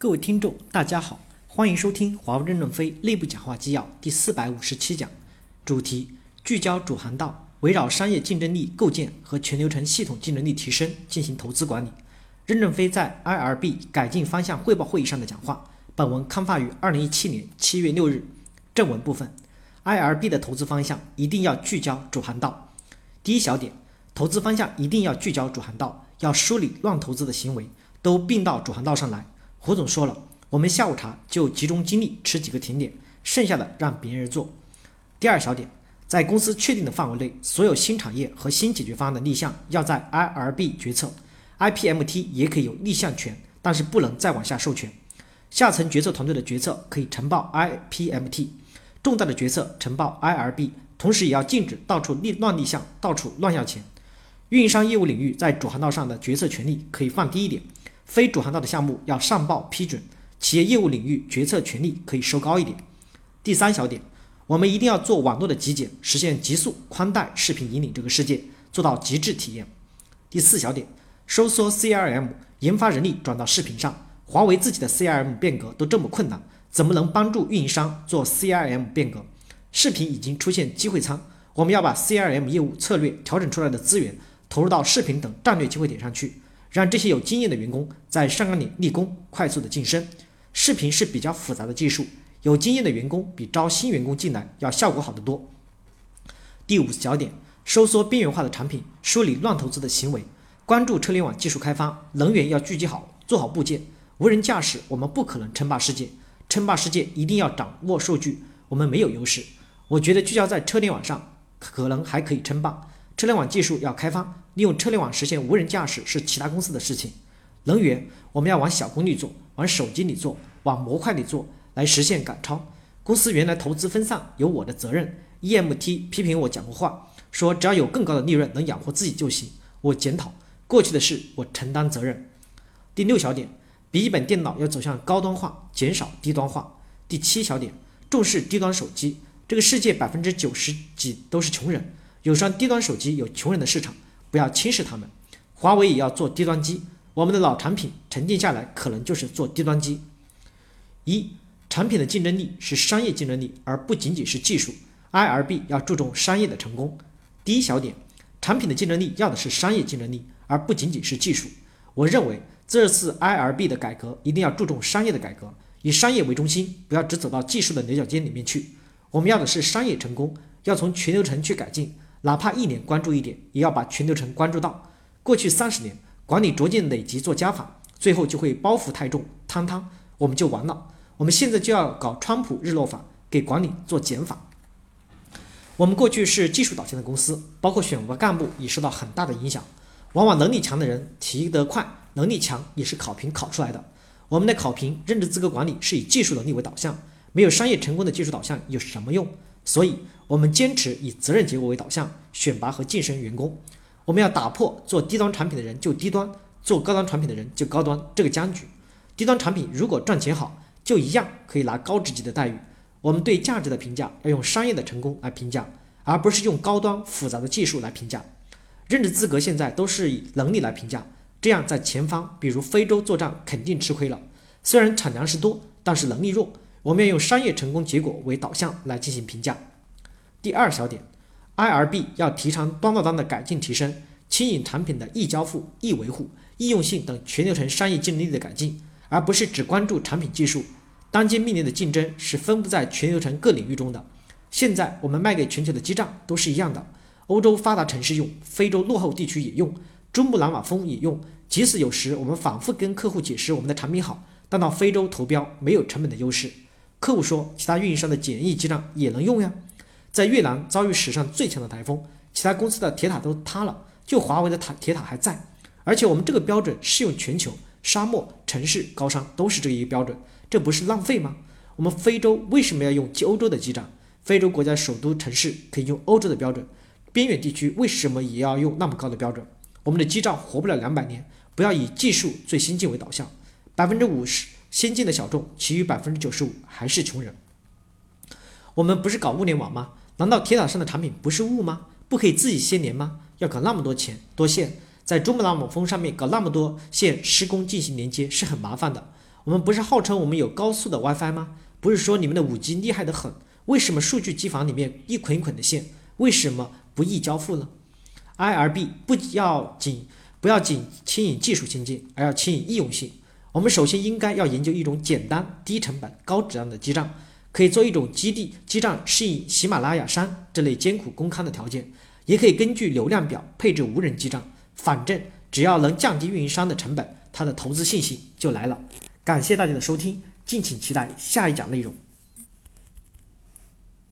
各位听众，大家好，欢迎收听华为任正非内部讲话纪要第四百五十七讲，主题聚焦主航道，围绕商业竞争力构建和全流程系统竞争力提升进行投资管理。任正非在 IRB 改进方向汇报会议上的讲话。本文刊发于二零一七年七月六日。正文部分，IRB 的投资方向一定要聚焦主航道。第一小点，投资方向一定要聚焦主航道，要梳理乱投资的行为，都并到主航道上来。胡总说了，我们下午茶就集中精力吃几个甜点，剩下的让别人做。第二小点，在公司确定的范围内，所有新产业和新解决方案的立项要在 IRB 决策，IPMT 也可以有立项权，但是不能再往下授权。下层决策团队的决策可以呈报 IPMT，重大的决策呈报 IRB，同时也要禁止到处立乱立项，到处乱要钱。运营商业务领域在主航道上的决策权力可以放低一点。非主航道的项目要上报批准，企业业务领域决策权力可以收高一点。第三小点，我们一定要做网络的极简，实现极速宽带视频引领这个世界，做到极致体验。第四小点，收缩 CRM 研发人力转到视频上，华为自己的 CRM 变革都这么困难，怎么能帮助运营商做 CRM 变革？视频已经出现机会仓，我们要把 CRM 业务策略调整出来的资源投入到视频等战略机会点上去。让这些有经验的员工在上岗点立功，快速的晋升。视频是比较复杂的技术，有经验的员工比招新员工进来要效果好得多。第五小点，收缩边缘化的产品，梳理乱投资的行为，关注车联网技术开发，能源要聚集好，做好部件。无人驾驶我们不可能称霸世界，称霸世界一定要掌握数据，我们没有优势。我觉得聚焦在车联网上，可能还可以称霸。车联网技术要开发，利用车联网实现无人驾驶是其他公司的事情。能源我们要往小功率做，往手机里做，往模块里做，来实现赶超。公司原来投资分散，有我的责任。EMT 批评我讲过话，说只要有更高的利润能养活自己就行。我检讨过去的事，我承担责任。第六小点，笔记本电脑要走向高端化，减少低端化。第七小点，重视低端手机。这个世界百分之九十几都是穷人。有双低端手机有穷人的市场，不要轻视他们。华为也要做低端机，我们的老产品沉淀下来，可能就是做低端机。一产品的竞争力是商业竞争力，而不仅仅是技术。IRB 要注重商业的成功。第一小点，产品的竞争力要的是商业竞争力，而不仅仅是技术。我认为这次 IRB 的改革一定要注重商业的改革，以商业为中心，不要只走到技术的牛角尖里面去。我们要的是商业成功，要从全流程去改进。哪怕一年关注一点，也要把全流程关注到。过去三十年，管理逐渐累积做加法，最后就会包袱太重，汤汤，我们就完了。我们现在就要搞川普日落法，给管理做减法。我们过去是技术导向的公司，包括选拔干部也受到很大的影响。往往能力强的人提得快，能力强也是考评考出来的。我们的考评任职资格管理是以技术能力为导向，没有商业成功的技术导向有什么用？所以。我们坚持以责任结果为导向选拔和晋升员工。我们要打破做低端产品的人就低端，做高端产品的人就高端这个僵局。低端产品如果赚钱好，就一样可以拿高职级的待遇。我们对价值的评价要用商业的成功来评价，而不是用高端复杂的技术来评价。任职资格现在都是以能力来评价，这样在前方，比如非洲作战肯定吃亏了。虽然产粮食多，但是能力弱。我们要用商业成功结果为导向来进行评价。第二小点，IRB 要提倡端到端的改进提升，牵引产品的易交付、易维护、易用性等全流程商业竞争力的改进，而不是只关注产品技术。当今面临的竞争是分布在全流程各领域中的。现在我们卖给全球的基站都是一样的，欧洲发达城市用，非洲落后地区也用，珠穆朗玛峰也用。即使有时我们反复跟客户解释我们的产品好，但到非洲投标没有成本的优势。客户说其他运营商的简易基站也能用呀。在越南遭遇史上最强的台风，其他公司的铁塔都塌了，就华为的塔铁塔还在。而且我们这个标准适用全球，沙漠、城市、高山都是这一标准，这不是浪费吗？我们非洲为什么要用欧洲的基站？非洲国家首都城市可以用欧洲的标准，边远地区为什么也要用那么高的标准？我们的基站活不了两百年，不要以技术最先进为导向，百分之五十先进的小众，其余百分之九十五还是穷人。我们不是搞物联网吗？难道铁塔上的产品不是物吗？不可以自己先连吗？要搞那么多钱多线，在珠穆朗玛峰上面搞那么多线施工进行连接是很麻烦的。我们不是号称我们有高速的 WiFi 吗？不是说你们的五 G 厉害的很？为什么数据机房里面一捆一捆的线？为什么不易交付呢？IRB 不要仅不要仅牵引技术先进，而要牵引易用性。我们首先应该要研究一种简单、低成本、高质量的基站，可以做一种基地基站，适应喜马拉雅山这类艰苦工勘的条件，也可以根据流量表配置无人基站。反正只要能降低运营商的成本，它的投资信心就来了。感谢大家的收听，敬请期待下一讲内容。